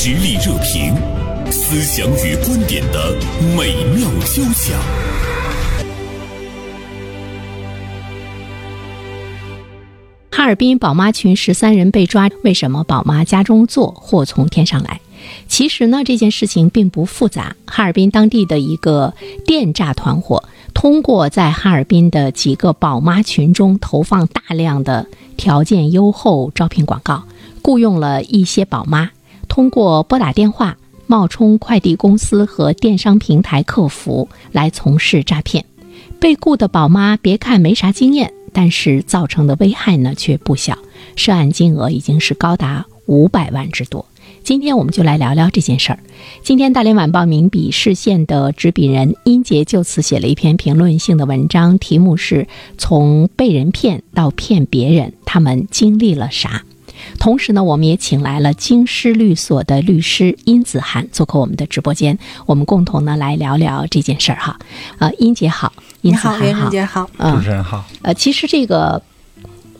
实力热评，思想与观点的美妙交响。哈尔滨宝妈群十三人被抓，为什么宝妈家中坐，祸从天上来？其实呢，这件事情并不复杂。哈尔滨当地的一个电诈团伙，通过在哈尔滨的几个宝妈群中投放大量的条件优厚招聘广告，雇佣了一些宝妈，通过拨打电话冒充快递公司和电商平台客服来从事诈骗。被雇的宝妈别看没啥经验，但是造成的危害呢却不小，涉案金额已经是高达五百万之多。今天我们就来聊聊这件事儿。今天大连晚报名笔视线的执笔人殷杰就此写了一篇评论性的文章，题目是从被人骗到骗别人，他们经历了啥？同时呢，我们也请来了京师律所的律师殷子涵做客我们的直播间，我们共同呢来聊聊这件事儿哈。呃，殷姐好，殷子涵袁晨姐好，嗯主持人好。呃，其实这个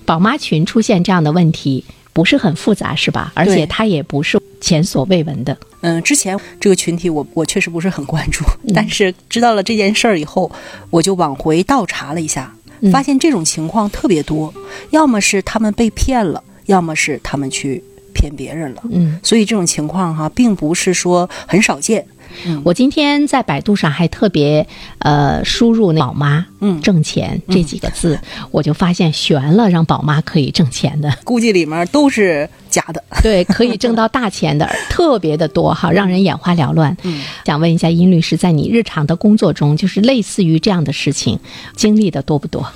宝妈群出现这样的问题不是很复杂，是吧？而且它也不是前所未闻的。嗯，之前这个群体我我确实不是很关注，嗯但是知道了这件事儿以后，我就往回倒查了一下，嗯发现这种情况特别多，要么是他们被骗了，要么是他们去骗别人了。嗯，所以这种情况哈，并不是说很少见。嗯我今天在百度上还特别呃输入那“宝妈”嗯挣钱这几个字，我就发现悬了，让宝妈可以挣钱的。估计里面都是假的。对，可以挣到大钱的 特别的多哈，让人眼花缭乱。嗯，想问一下殷律师，在你日常的工作中，就是类似于这样的事情，经历的多不多？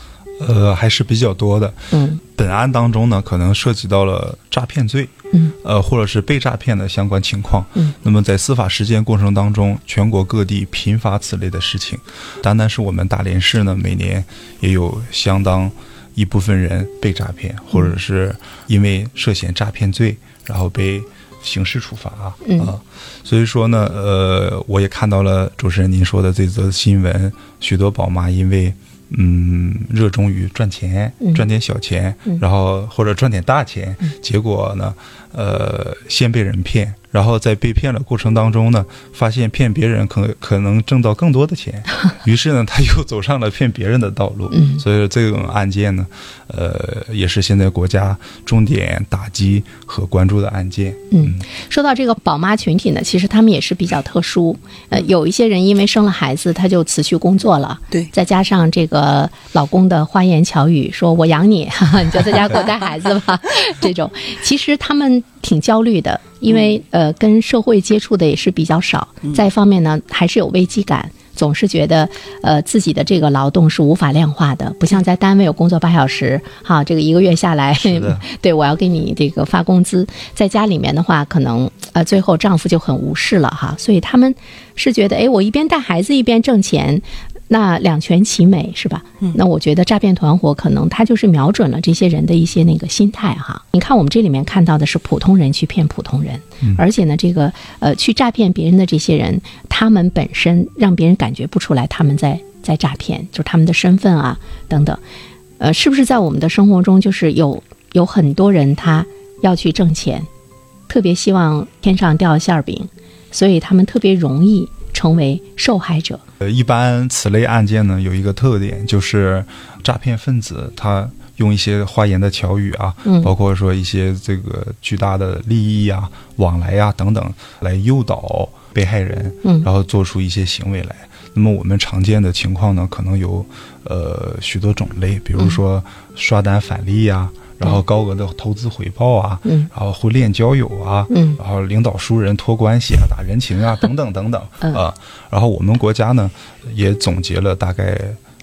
呃，还是比较多的。嗯本案当中呢，可能涉及到了诈骗罪，嗯，呃，或者是被诈骗的相关情况。嗯，那么在司法实践过程当中，全国各地频发此类的事情。单单是我们大连市呢，每年也有相当一部分人被诈骗，或者是因为涉嫌诈骗罪，然后被刑事处罚啊。嗯啊所以说呢，呃，我也看到了主持人您说的这则新闻，许多宝妈因为嗯热衷于赚钱嗯，赚点小钱，嗯。然后或者赚点大钱，结果呢，呃，先被人骗，然后在被骗的过程当中呢，发现骗别人可可能挣到更多的钱，于是呢，他又走上了骗别人的道路。嗯所以这种案件呢，呃，也是现在国家重点打击和关注的案件。嗯，说到这个宝妈群体呢，其实他们也是比较特殊。呃，有一些人因为生了孩子，他就辞去工作了。对再加上这个老公的花言巧语，说我养你，哈哈，你就在家给我带孩子吧。这种其实他们挺焦虑的，因为呃跟社会接触的也是比较少，再一方面呢还是有危机感。总是觉得，呃，自己的这个劳动是无法量化的，不像在单位有工作八小时，哈，这个一个月下来，对我要给你这个发工资。在家里面的话，可能呃最后丈夫就很无视了哈，所以他们是觉得，哎，我一边带孩子一边挣钱，那两全其美是吧？那我觉得诈骗团伙可能他就是瞄准了这些人的一些那个心态哈。你看我们这里面看到的是普通人去骗普通人，而且呢，这个呃去诈骗别人的这些人，他们本身让别人感觉不出来他们在在诈骗，就是他们的身份啊等等。呃，是不是在我们的生活中，就是有有很多人他要去挣钱，特别希望天上掉馅儿饼，所以他们特别容易成为受害者。呃，一般此类案件呢，有一个特点，就是诈骗分子他用一些花言的巧语啊，嗯包括说一些这个巨大的利益啊、往来啊等等，来诱导被害人，嗯然后做出一些行为来。那么我们常见的情况呢，可能有呃许多种类，比如说刷单返利呀、然后高额的投资回报啊，嗯然后婚恋交友啊，嗯然后领导熟人托关系啊、打人情啊等等等等嗯啊。然后我们国家呢也总结了大概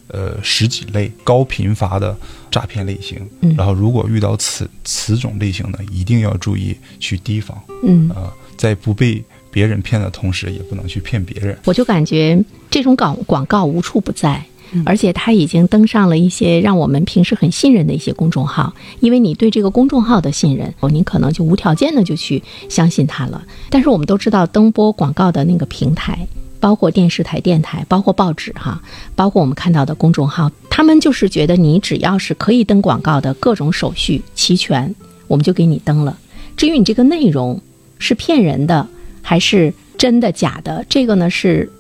呃十几类高频发的诈骗类型。嗯然后如果遇到此此种类型呢，一定要注意去提防嗯，啊、在不被别人骗的同时，也不能去骗别人。我就感觉这种广广告无处不在。而且他已经登上了一些让我们平时很信任的一些公众号，因为你对这个公众号的信任，哦你可能就无条件的就去相信它了。但是我们都知道，登播广告的那个平台，包括电视台、电台，包括报纸哈，包括我们看到的公众号，他们就是觉得你只要是可以登广告的各种手续齐全，我们就给你登了。至于你这个内容是骗人的还是真的假的，这个呢是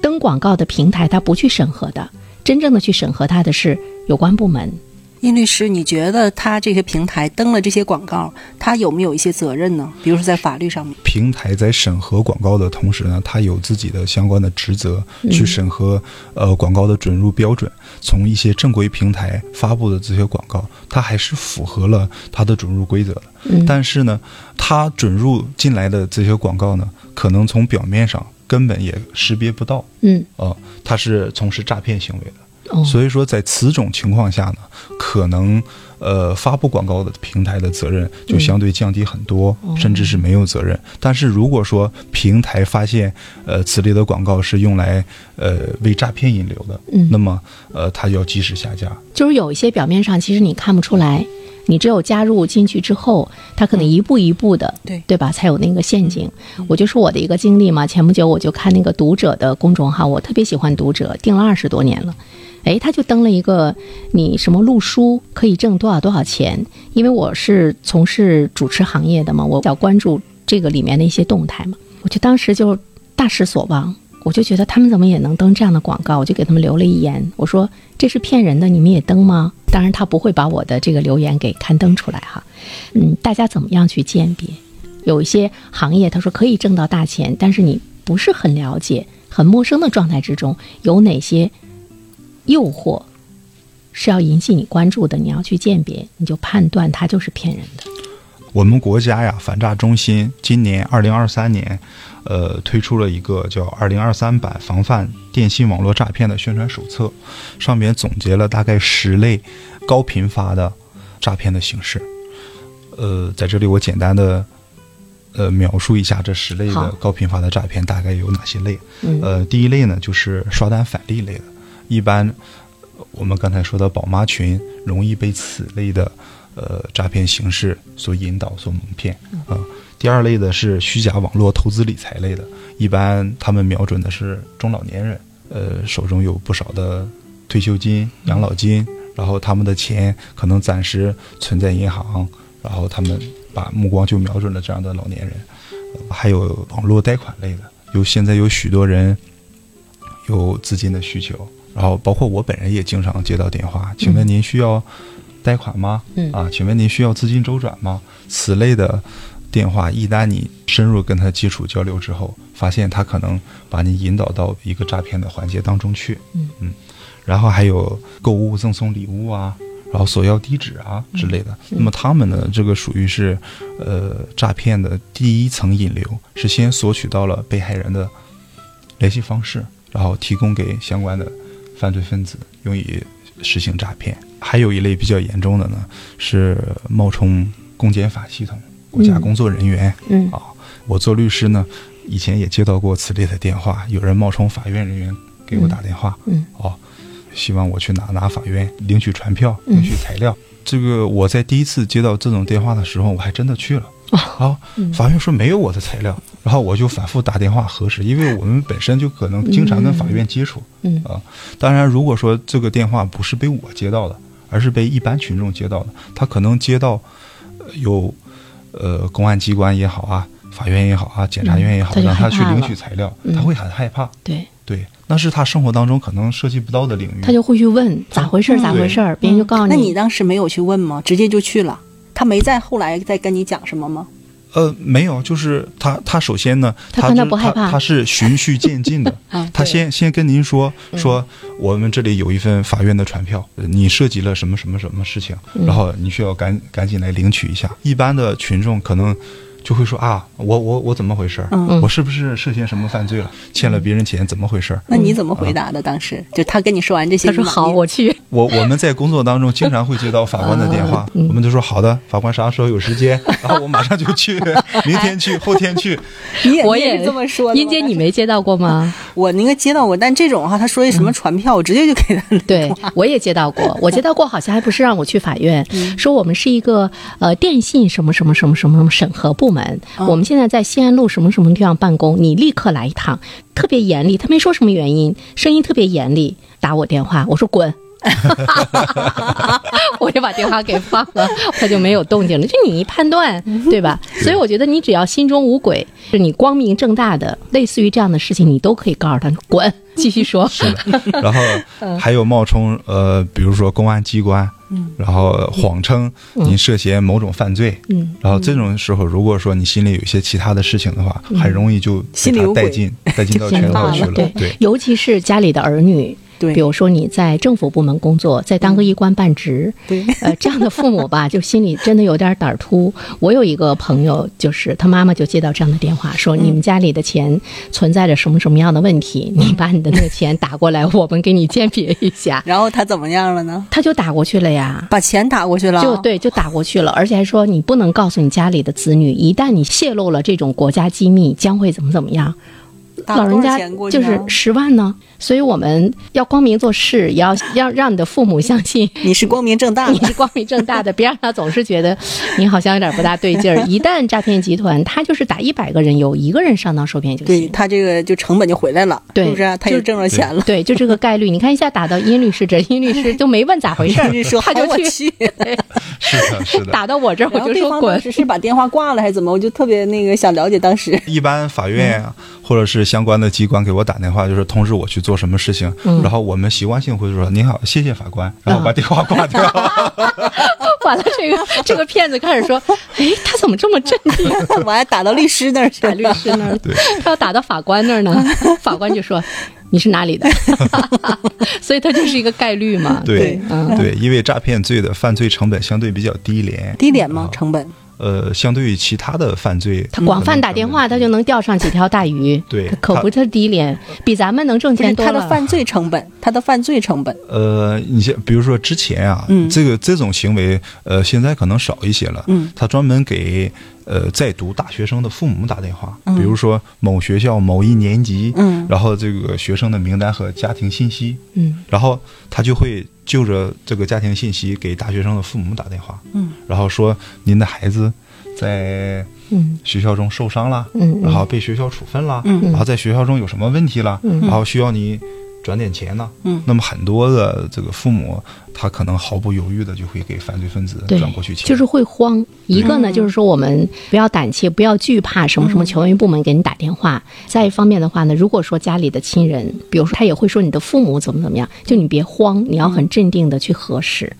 登广告的平台它不去审核的，真正的去审核它的是有关部门。殷律师，你觉得他这些平台登了这些广告，他有没有一些责任呢？比如说在法律上面，平台在审核广告的同时呢，它有自己的相关的职责，去审核呃广告的准入标准。从一些正规平台发布的这些广告，它还是符合了它的准入规则的。嗯但是呢，它准入进来的这些广告呢，可能从表面上根本也识别不到，嗯，呃，他是从事诈骗行为的。哦，所以说，在此种情况下呢，可能呃发布广告的平台的责任就相对降低很多，甚至是没有责任。但是如果说平台发现呃此类的广告是用来呃为诈骗引流的，嗯那么呃它要及时下架。就是有一些表面上其实你看不出来，你只有加入进去之后，他可能一步一步的，对。对吧，才有那个陷阱。我就说我的一个经历嘛，前不久我就看那个读者的公众号，我特别喜欢读者，订了二十多年了。哎，他就登了一个你什么录书可以挣多少多少钱，因为我是从事主持行业的嘛，我比较关注这个里面的一些动态嘛，我就当时就大失所望，我就觉得他们怎么也能登这样的广告，我就给他们留了一言，我说这是骗人的，你们也登吗？当然他不会把我的这个留言给刊登出来哈，嗯，大家怎么样去鉴别？有一些行业他说可以挣到大钱，但是你不是很了解、很陌生的状态之中，有哪些诱惑是要引起你关注的？你要去鉴别，你就判断它就是骗人的。我们国家呀，反诈中心今年二零二三年，呃，推出了一个叫《二零二三版防范电信网络诈骗的宣传手册》，上面总结了大概十类高频发的诈骗的形式。呃，在这里我简单的呃描述一下这十类的高频发的诈骗大概有哪些类。嗯呃，第一类呢就是刷单返利类的，一般呃我们刚才说的宝妈群容易被此类的呃诈骗形式所引导、所蒙骗啊、第二类的是虚假网络投资理财类的，一般他们瞄准的是中老年人，呃，手中有不少的退休金、养老金，然后他们的钱可能暂时存在银行，然后他们把目光就瞄准了这样的老年人。还有网络贷款类的，有现在有许多人有资金的需求，然后包括我本人也经常接到电话，请问您需要贷款吗？嗯啊，请问您需要资金周转吗？此类的电话，一旦你深入跟他接触交流之后，发现他可能把你引导到一个诈骗的环节当中去。嗯然后还有购物赠送礼物啊，然后索要地址啊之类的。那么他们呢，这个属于是呃诈骗的第一层引流，是先索取到了被害人的联系方式，然后提供给相关的犯罪分子用以实行诈骗。还有一类比较严重的呢，是冒充公检法系统、国家嗯工作人员。嗯。啊，我做律师呢，以前也接到过此类的电话，有人冒充法院人员给我打电话，嗯。哦，希望我去哪哪法院领取传票、嗯。领取材料。这个我在第一次接到这种电话的时候，我还真的去了。啊，法院说没有我的材料，然后我就反复打电话核实，因为我们本身就可能经常跟法院接触，嗯。啊，当然如果说这个电话不是被我接到的，而是被一般群众接到的，他可能接到呃有呃公安机关也好啊，法院也好啊，检察院也好，嗯让他去领取材料，嗯。他会很害怕，对，对，那是他生活当中可能涉及不到的领域，他就会去问咋回事儿，咋回事儿，别人就告诉你。那你当时没有去问吗？直接就去了？他没在后来再跟你讲什么吗？呃，没有，就是他，他首先呢，他看他是不害怕。他是循序渐进的。啊，他先先跟您说说，我们这里有一份法院的传票，呃你涉及了什么什么什么事情，然后你需要赶赶紧来领取一下。一般的群众可能就会说啊，我我我怎么回事我是不是涉嫌什么犯罪了？欠了别人钱，怎么回事儿？那你怎么回答的？当时就他跟你说完这些，他说好，我去。我我们在工作当中经常会接到法官的电话，我们就说好的，法官啥时候有时间，然后我马上就去，明天去，后天去。你也这么说的。英姐，你没接到过吗？我应该接到过，但这种哈，他说一什么传票，我直接就给他。对，我也接到过，我接到过，好像还不是让我去法院，说我们是一个呃电信什么什么什么什么什么审核部门，我们现在在西安路什么什么地方办公，你立刻来一趟，特别严厉，他没说什么原因，声音特别严厉，打我电话，我说滚。把电话给放了，他就没有动静了。就你一判断，对吧？所以我觉得你只要心中无鬼，是你光明正大的，类似于这样的事情，你都可以告诉他滚，继续说。是的，然后还有冒充呃，比如说公安机关，嗯然后谎称您涉嫌某种犯罪，嗯，然后这种时候，如果说你心里有一些其他的事情的话，很容易就被他带进带进到圈套去了。对对，尤其是家里的儿女。对比如说你在政府部门工作，再当个一官半职，对呃，这样的父母吧，就心里真的有点胆儿突。我有一个朋友，就是他妈妈就接到这样的电话，说你们家里的钱存在着什么什么样的问题，你把你的那个钱打过来，我们给你鉴别一下。然后他怎么样了呢？他就打过去了呀。把钱打过去了，就对，就打过去了，而且还说你不能告诉你家里的子女，一旦你泄露了这种国家机密，将会怎么怎么样。老人家就是十万呢，所以我们要光明做事，也要 要让你的父母相信 你是光明正大的，你是光明正大的，别让他总是觉得你好像有点不大对劲儿。一旦诈骗集团，他就是打一百个人，有一个人上当受骗就行。对他这个就成本就回来了，对是不是啊？他就挣着钱了。对，就这个概率，你看一下打到殷律师这，殷律师都没问咋回事儿律师，他就去去是的，是的。打到我这儿，我就说滚是把电话挂了还是怎么？我就特别那个想了解当时。一般法院或者是相关的机关给我打电话，就是通知我去做什么事情，嗯然后我们习惯性会说“您好，谢谢法官”，然后把电话挂掉。完了，这个 这个骗子开始说，哎，他怎么这么镇定？我还打到律师那儿去。律师那儿，他要打到法官那儿呢，法官就说你是哪里的，所以他就是一个概率嘛。对嗯对，因为诈骗罪的犯罪成本相对比较低廉，低廉吗？成本？呃，相对于其他的犯罪，他广泛打电话，他就能钓上几条大鱼。对他可不是低廉，比咱们能挣钱多了。他的犯罪成本，他的犯罪成本。呃，你像比如说之前啊，嗯这个这种行为，呃，现在可能少一些了。嗯，他专门给呃在读大学生的父母打电话，嗯比如说某学校某一年级，嗯然后这个学生的名单和家庭信息，嗯然后他就会就着这个家庭信息给大学生的父母打电话，嗯，然后说您的孩子在嗯。学校中受伤了，嗯然后被学校处分了，嗯。然后在学校中有什么问题了，嗯。然后需要你转点钱呢，嗯那么很多的这个父母，他可能毫不犹豫的就会给犯罪分子转过去钱，就是会慌。一个呢，就是说我们不要胆怯，不要惧怕什么什么权威部门给你打电话。再一方面的话呢，如果说家里的亲人，比如说他也会说你的父母怎么怎么样，就你别慌，你要很镇定的去核实。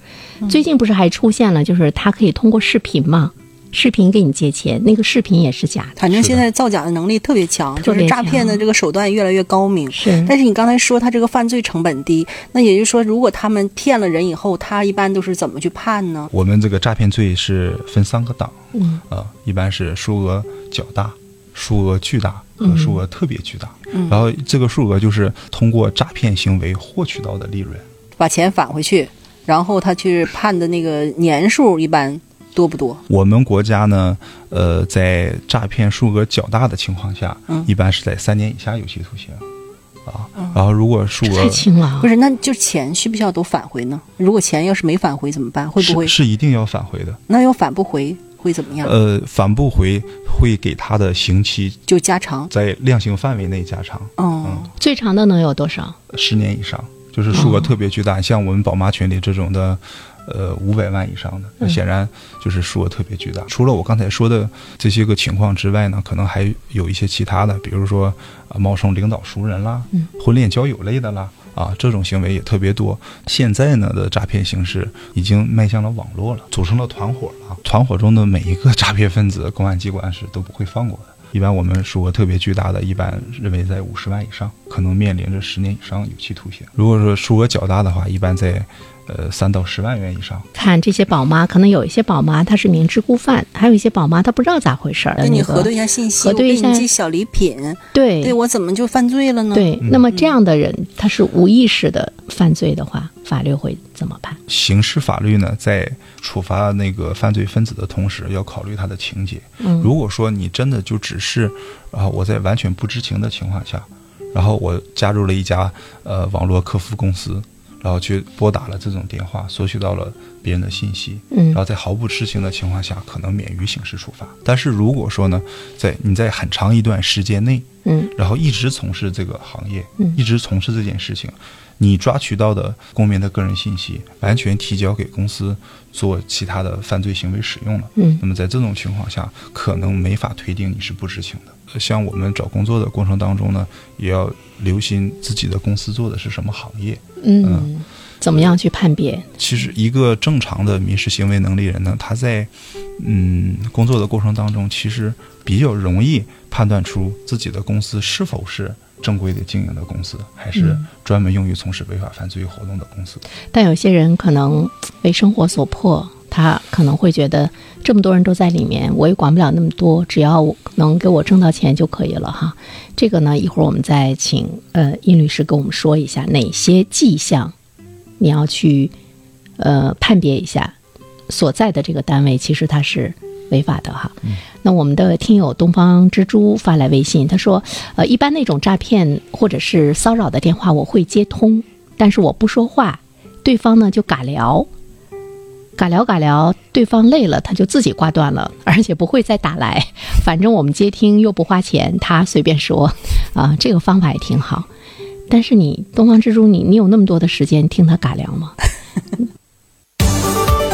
最近不是还出现了，就是他可以通过视频嘛，视频给你借钱，那个视频也是假的。反正现在造假的能力特别强，就是诈骗的这个手段越来越高明。是但是你刚才说他这个犯罪成本低，那也就是说，如果他们骗了人以后，他一般都是怎么去判呢？我们这个诈骗罪是分三个档，嗯啊、一般是数额较大、数额巨大和数额特别巨大。嗯然后这个数额就是通过诈骗行为获取到的利润。把钱返回去，然后他去判的那个年数一般多不多？我们国家呢，呃，在诈骗数额较大的情况下，嗯一般是在三年以下有期徒刑，啊，然后如果数额太轻了啊不。是，那就钱需不需要都返回呢？如果钱要是没返回怎么办？会不会是？是一定要返回的，那要返不回会怎么样？呃，返不回会给他的刑期就加长。在量刑范围内加长哦，最长的能有多少？十年以上，就是数额特别巨大，像我们宝妈群里这种的。呃，五百万以上的，那显然就是数额特别巨大。除了我刚才说的这些个情况之外呢，可能还有一些其他的，比如说啊，冒充领导熟人啦，嗯婚恋交友类的啦，啊，这种行为也特别多。现在呢的诈骗形式已经迈向了网络了，组成了团伙了。团伙中的每一个诈骗分子，公安机关是都不会放过的。一般我们数额特别巨大的，一般认为在五十万以上，可能面临着十年以上有期徒刑。如果说数额较大的话，一般在呃三到十万元以上。看这些宝妈，可能有一些宝妈她是明知故犯，还有一些宝妈她不知道咋回事儿。那你核对一下信息，核对一下小礼品，对对我怎么就犯罪了呢？对，那么这样的人他是无意识的犯罪的话，法律会怎么判？刑事法律呢，在处罚那个犯罪分子的同时，要考虑他的情节。嗯如果说你真的就只是啊、我在完全不知情的情况下，然后我加入了一家呃网络客服公司，然后去拨打了这种电话，索取到了别人的信息，嗯然后在毫不知情的情况下，可能免于刑事处罚。但是如果说呢，在你在很长一段时间内，嗯然后一直从事这个行业，嗯一直从事这件事情，你抓取到的公民的个人信息，完全提交给公司做其他的犯罪行为使用了。嗯那么在这种情况下，可能没法推定你是不知情的。呃像我们找工作的过程当中呢，也要留心自己的公司做的是什么行业。嗯，怎么样去判别？其实，一个正常的民事行为能力人呢，他在嗯工作的过程当中，其实比较容易判断出自己的公司是否是正规的经营的公司，还是嗯专门用于从事违法犯罪活动的公司。但有些人可能为生活所迫，他可能会觉得这么多人都在里面，我也管不了那么多，只要能给我挣到钱就可以了哈。这个呢，一会儿我们再请呃殷律师跟我们说一下哪些迹象你要去呃判别一下所在的这个单位其实它是违法的哈。那我们的听友东方之珠发来微信，他说：“呃，一般那种诈骗或者是骚扰的电话我会接通，但是我不说话，对方呢就尬聊，尬聊尬聊，对方累了他就自己挂断了，而且不会再打来。反正我们接听又不花钱，他随便说，啊，这个方法也挺好。但是你东方之珠，你你有那么多的时间听他尬聊吗？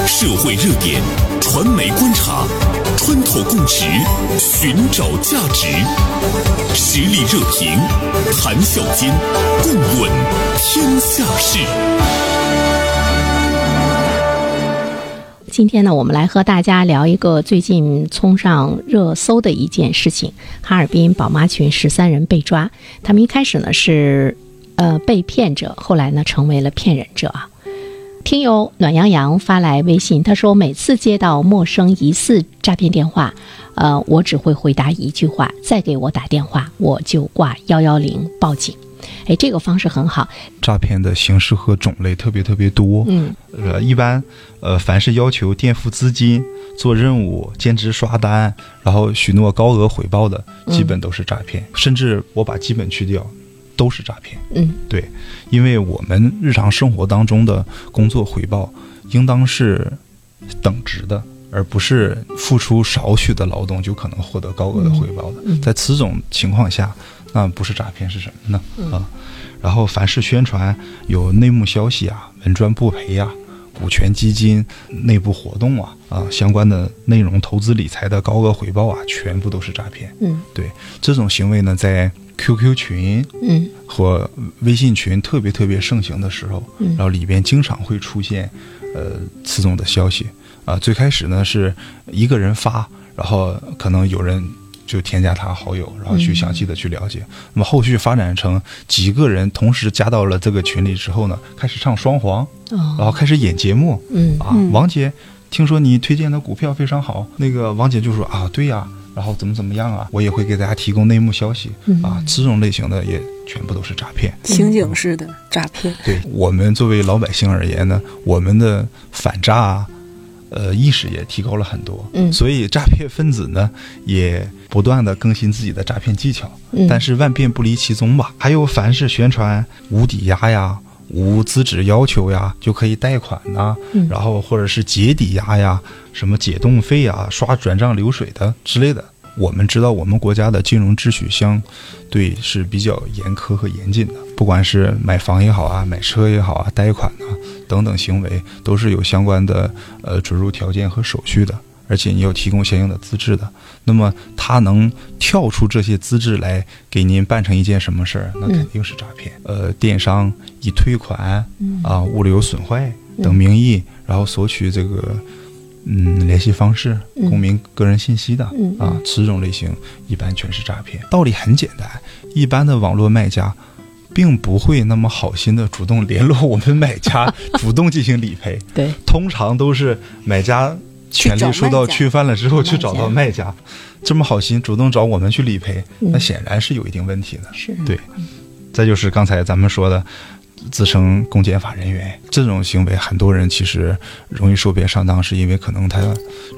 社会热点，传媒观察，穿透共识，寻找价值，实力热评，谈笑间，共论天下事。今天呢，我们来和大家聊一个最近冲上热搜的一件事情：哈尔滨宝妈群十三人被抓。他们一开始呢是呃被骗者，后来呢成为了骗人者啊。听友暖洋洋发来微信，他说每次接到陌生疑似诈骗电话，呃，我只会回答一句话：再给我打电话，我就挂幺幺零报警。哎，这个方式很好。诈骗的形式和种类特别特别多。嗯呃，一般呃，凡是要求垫付资金、做任务、兼职刷单，然后许诺高额回报的，基本都是诈骗。甚至我把基本去掉，都是诈骗。嗯对，因为我们日常生活当中的工作回报应当是等值的，而不是付出少许的劳动就可能获得高额的回报的。嗯在此种情况下，那不是诈骗是什么呢？啊，然后凡是宣传有内幕消息啊、稳赚不赔呀、股权基金内部活动啊啊相关的内容、投资理财的高额回报啊，全部都是诈骗。嗯对这种行为呢，在 QQ 群嗯和微信群特别特别盛行的时候，嗯然后里边经常会出现呃此种的消息啊。最开始呢是一个人发，然后可能有人就添加他好友，然后去嗯详细的去了解。那么后续发展成几个人同时加到了这个群里之后呢，开始唱双簧，哦然后开始演节目嗯啊，王姐。听说你推荐的股票非常好，那个王姐就说啊，对呀、然后怎么怎么样啊，我也会给大家提供内幕消息、嗯啊，这种类型的也全部都是诈骗。情景式的诈骗，对我们作为老百姓而言呢，我们的反诈啊，呃意识也提高了很多。嗯所以诈骗分子呢也不断的更新自己的诈骗技巧。嗯但是万变不离其宗吧。还有凡是宣传无抵押呀。无资质要求呀，就可以贷款呐、嗯然后或者是解抵押呀，什么解冻费啊、刷转账流水的之类的。我们知道，我们国家的金融秩序相对是比较严苛和严谨的，不管是买房也好啊，买车也好啊，贷款啊等等行为，都是有相关的呃准入条件和手续的，而且你要提供相应的资质的。那么他能跳出这些资质来给您办成一件什么事儿，那肯定是诈骗。呃，电商以退款啊、物流损坏等名义，然后索取这个嗯联系方式、嗯公民个人信息的嗯啊，此种类型一般全是诈骗。道理很简单，一般的网络卖家。并不会那么好心的主动联络我们买家，主动进行理赔。对，通常都是买家权利受到侵犯了之后去找到卖家，这么好心主动找我们去理赔，嗯那显然是有一定问题的。是对，再就是刚才咱们说的，自称公检法人员。这种行为，很多人其实容易受骗上当，是因为可能他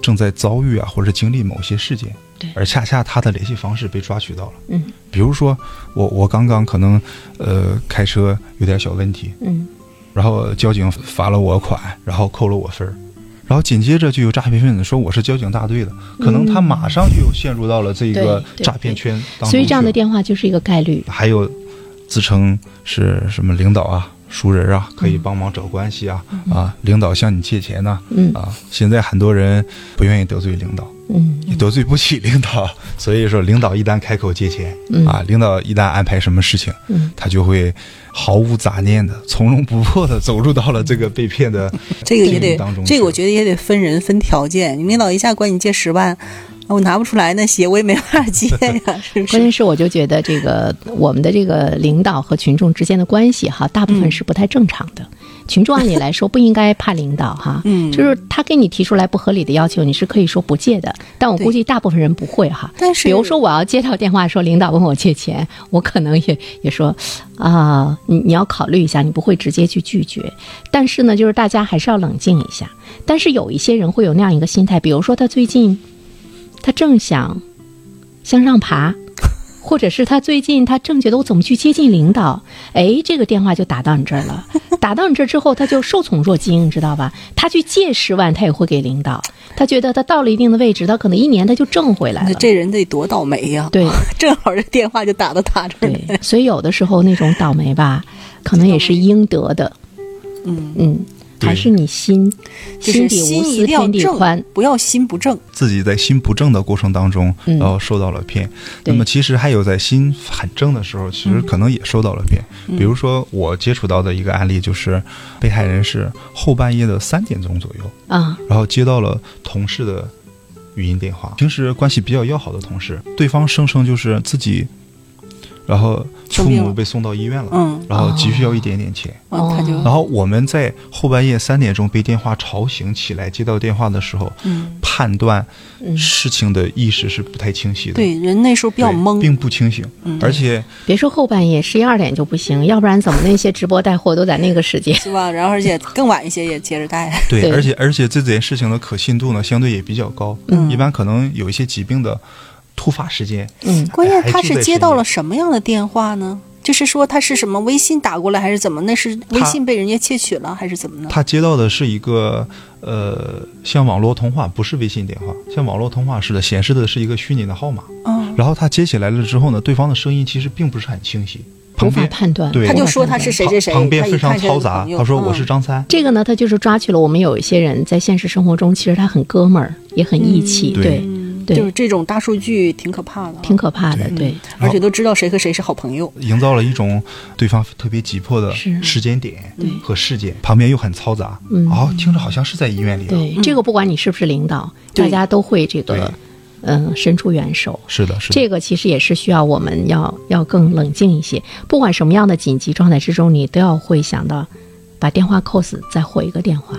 正在遭遇啊，或者经历某些事件，对。而恰恰他的联系方式被抓取到了。嗯。比如说我我刚刚可能呃开车有点小问题，嗯。然后交警罚了我款，然后扣了我分儿，然后紧接着就有诈骗分子说我是交警大队的，可能他马上就陷入到了这个诈骗圈当中。所以这样的电话就是一个概率。还有自称是什么领导啊、熟人啊，可以帮忙找关系啊、啊，领导向你借钱呢、嗯啊。现在很多人不愿意得罪领导，嗯也得罪不起领导，所以说领导一旦开口借钱、嗯啊，领导一旦安排什么事情，嗯他就会毫无杂念的、从容不迫的走入到了这个被骗的这个也得当中，这个我觉得也得分人分条件。你领导一下管你借十万，我拿不出来那鞋，我也没法借呀，是不是？关键是我就觉得这个我们的这个领导和群众之间的关系哈，大部分是不太正常的。群众按理来说不应该怕领导哈，嗯就是他给你提出来不合理的要求，你是可以说不借的。但我估计大部分人不会哈。但是比如说我要接到电话说领导问我借钱，我可能也也说啊，你你要考虑一下，你不会直接去拒绝。但是呢，就是大家还是要冷静一下。但是有一些人会有那样一个心态，比如说他最近他正想向上爬，或者是他最近他正觉得我怎么去接近领导，哎，这个电话就打到你这儿了。打到你这儿之后，他就受宠若惊，你知道吧？他去借十万，他也会给领导。他觉得他到了一定的位置，他可能一年他就挣回来了。这人得多倒霉呀！对，正好这电话就打到他这儿来。对，所以有的时候那种倒霉吧，可能也是应得的。嗯，嗯，对还是你心就是心底无心一私定要正天地宽。，不要心不正。自己在心不正的过程当中，嗯然后受到了骗。对那么其实还有在心很正的时候，其实可能也受到了骗。比如说我接触到的一个案例，就是被害人是后半夜的三点钟左右，啊，然后接到了同事的语音电话，平时关系比较要好的同事，对方声称就是自己，然后父母被送到医院了，嗯，然后急需要一点点钱。然后我们在后半夜三点钟被电话吵醒起来，接到电话的时候，嗯，判断嗯事情的意识是不太清晰的，对人那时候比较懵，并不清醒，嗯。而且别说后半夜十一二点就不行，要不然怎么那些直播带货都在那个时间？是吧？然后而且更晚一些也接着带。对，对。而且而且这件事情的可信度呢，相对也比较高，嗯。一般可能有一些疾病的突发事件，嗯，关键他是接到了什么样的电话呢？就是说他是什么微信打过来，还是怎么？那是微信被人家窃取了，还是怎么呢？他接到的是一个呃，像网络通话，不是微信电话，像网络通话似的，显示的是一个虚拟的号码。嗯，然后他接起来了之后呢，对方的声音其实并不是很清晰，无法旁边判断。对他就说他是谁谁谁，旁边非常嘈杂他说我嗯是张三。这个呢，他就是抓取了我们有一些人在现实生活中，其实他很哥们儿，也很义气，对对就是这种大数据挺可怕的啊，挺可怕的，对对。而且都知道谁和谁是好朋友。营造了一种对方特别急迫的时间点对和事件，旁边又很嘈杂，嗯哦，听着好像是在医院里、啊。对，这个不管你是不是领导，大家都会这个，嗯，伸出援手。是的，是的。这个其实也是需要我们要要更冷静一些。不管什么样的紧急状态之中，你都要会想到把电话扣死，再回一个电话，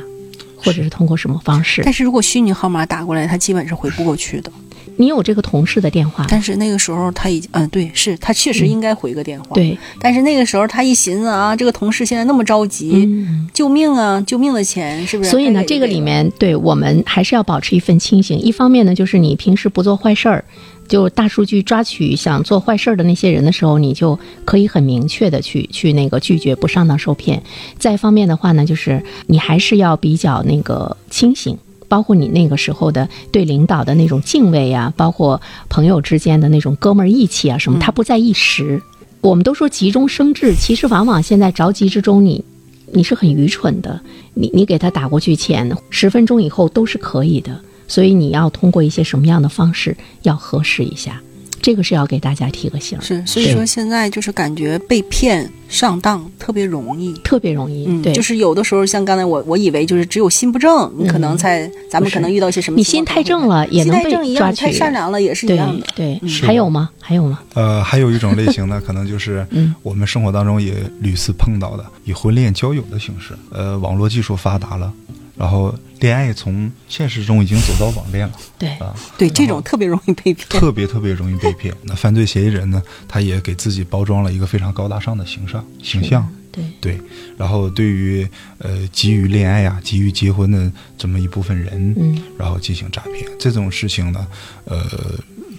或者是通过什么方式但。是如果虚拟号码打过来，他基本是回不过去的。你有这个同事的电话，但是那个时候他已经，嗯，对，是他确实应该回个电话。，对，但是那个时候他一寻思啊，这个同事现在那么着急，嗯。救命啊，救命的钱是不是？所以呢，这个里面对我们还是要保持一份清醒。一方面呢，就是你平时不做坏事儿，就大数据抓取想做坏事的那些人的时候，你就可以很明确的去去那个拒绝，不上当受骗。再一方面的话呢，就是你还是要比较那个清醒。包括你那个时候的对领导的那种敬畏啊，包括朋友之间的那种哥们儿义气啊，什么，他不在一时。我们都说急中生智，其实往往现在着急之中，你你是很愚蠢的。你你给他打过去钱，十分钟以后都是可以的。所以你要通过一些什么样的方式，要核实一下。这个是要给大家提个醒，是，所以说现在就是感觉被骗上当特别容易。特别容易。嗯，对，就是有的时候像刚才我我以为就是只有心不正，你可能才咱们可能遇到一些什么你心太正了，也心能被太正一样，你抓取。太善良了也是一样的。对，嗯还有吗？还有吗？呃，还有一种类型呢，可能就是嗯我们生活当中也屡次碰到的，以婚恋交友的形式。呃，网络技术发达了，然后恋爱从现实中已经走到网恋了对，啊，对，这种特别容易被骗。特别特别容易被骗。那犯罪嫌疑人呢，他也给自己包装了一个非常高大上的形象形象。对，对，然后对于呃急于恋爱啊、急于结婚的这么一部分人，嗯，然后进行诈骗，这种事情呢，呃，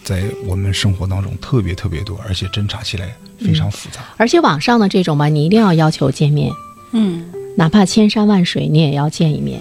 在我们生活当中特别特别多，而且侦查起来非常复杂。而且网上的这种吧，你一定要要求见面，嗯，哪怕千山万水，你也要见一面。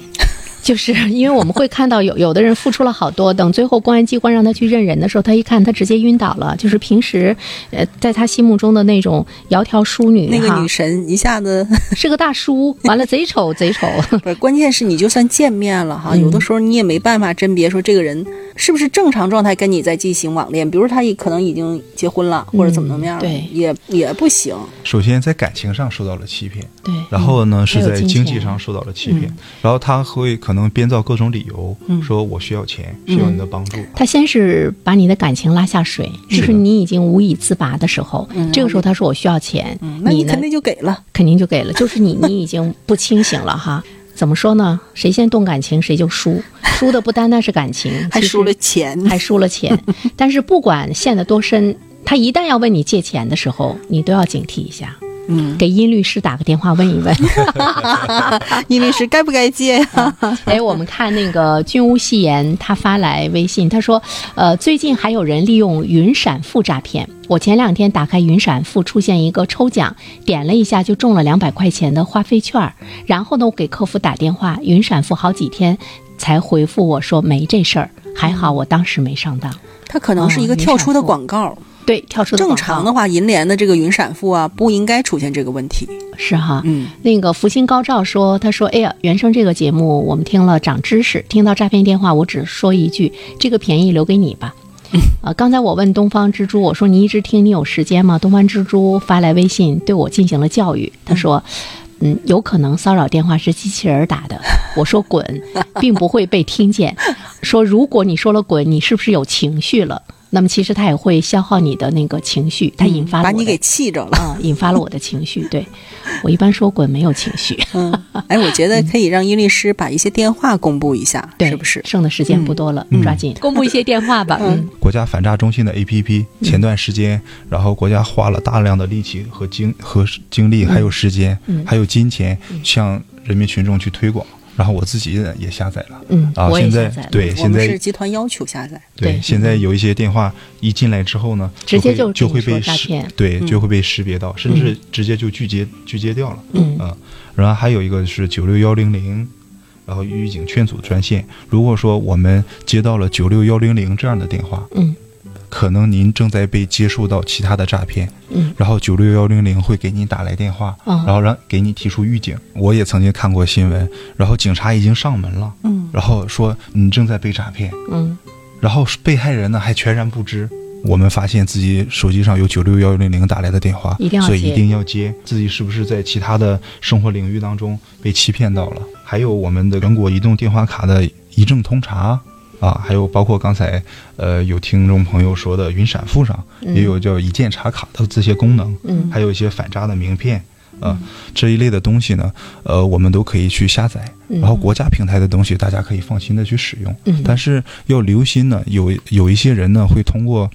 就是 因为我们会看到有有的人付出了好多，等最后公安机关让他去认人的时候，他一看他直接晕倒了。就是平时，呃，在他心目中的那种窈窕淑女，那个女神一下子是个大叔，完了贼丑贼丑。不是，关键是你就算见面了哈，嗯有的时候你也没办法甄别说这个人是不是正常状态跟你在进行网恋，比如他也可能已经结婚了，或者怎么怎么样，嗯对也也不行。首先在感情上受到了欺骗，对，然后呢是在经济上受到了欺骗，嗯然后他会可能编造各种理由，嗯说我需要钱，需要你的帮助。他先是把你的感情拉下水，就是你已经无以自拔的时候，嗯这个时候他说我需要钱，你肯定就给了。肯定就给了，就是你你已经不清醒了哈。怎么说呢？谁先动感情谁就输，输的不单单是感情，还输了钱，还输了钱。但是不管陷得多深，他一旦要问你借钱的时候，你都要警惕一下。嗯，给殷律师打个电话问一问。殷律师该不该接呀？哎，我们看那个君无戏言，他发来微信，他说，呃，最近还有人利用云闪付诈骗。我前两天打开云闪付，出现一个抽奖，点了一下就中了两百块钱的话费券儿。然后呢，我给客服打电话，云闪付好几天才回复我说没这事儿，还好我当时没上当。它可能是一个哦跳出的广告。对，跳出的正常的话，银联的这个云闪付啊，不应该出现这个问题。是哈，嗯，那个福星高照说，他说：“哎呀，原生这个节目我们听了长知识，听到诈骗电话，我只说一句，这个便宜留给你吧。”啊，刚才我问东方之珠，我说你一直听，你有时间吗？东方之珠发来微信对我进行了教育，他说：“嗯，有可能骚扰电话是机器人打的。”我说：“滚，并不会被听见。”说如果你说了滚，你是不是有情绪了？那么其实它也会消耗你的那个情绪，它引发了把你给气着了。啊、引发了我的情绪。对 我一般说滚没有情绪，嗯，哎，我觉得可以让殷律师把一些电话公布一下，对，是不是？剩的时间不多了，嗯抓紧公布一些电话吧。嗯国家反诈中心的 APP，前段时间，然后国家花了大量的力气和精和精力，还有时间，嗯还有金钱，向人民群众去推广。然后我自己呢也下载了，嗯，啊，现在对现在是集团要求下载。对对现在有一些电话一进来之后呢，直接就会就会被识对，嗯。就会被识别到，甚至直接就拒接拒接掉了。嗯。啊，然后还有一个是九六幺零零，然后预警劝阻专线。如果说我们接到了九六幺零零这样的电话，嗯可能您正在被接受到其他的诈骗，嗯然后九六幺零零会给您打来电话，嗯然后让给你提出预警。我也曾经看过新闻，然后警察已经上门了，嗯然后说你正在被诈骗，嗯然后被害人呢还全然不知。我们发现自己手机上有九六幺零零打来的电话，一定要接所以一定要接。自己是不是在其他的生活领域当中被欺骗到了？还有我们的全国移动电话卡的一证通查啊，还有包括刚才呃有听众朋友说的云闪付上嗯也有叫一键查卡的这些功能，嗯还有一些反诈的名片。啊，这一类的东西呢，呃，我们都可以去下载，嗯然后国家平台的东西，大家可以放心的去使用。嗯但是要留心呢，有有一些人呢会通过，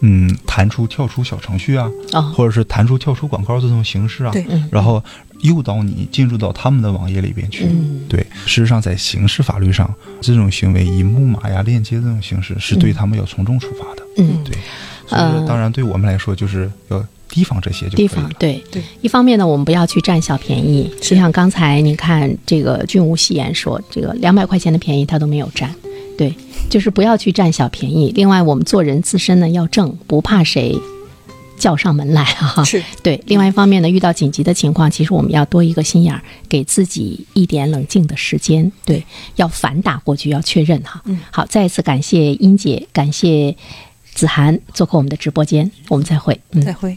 嗯，弹出、跳出小程序啊，哦或者是弹出、跳出广告这种形式啊，对嗯然后诱导你进入到他们的网页里边去。嗯对，事实上在刑事法律上，这种行为以木马呀、链接这种形式，是对他们要从重处罚的。嗯，对，所以呃当然对我们来说，就是要提防这些提。防对对。一方面呢，我们不要去占小便宜，就像刚才你看这个君无戏言说，这个两百块钱的便宜他都没有占，对，就是不要去占小便宜。另外，我们做人自身呢要正，不怕谁叫上门来哈、是 对，另外一方面呢，遇到紧急的情况，其实我们要多一个心眼儿，给自己一点冷静的时间。对，要反打过去，要确认哈。嗯，好，再一次感谢英姐，感谢子涵做客我们的直播间，我们再会。嗯再。会。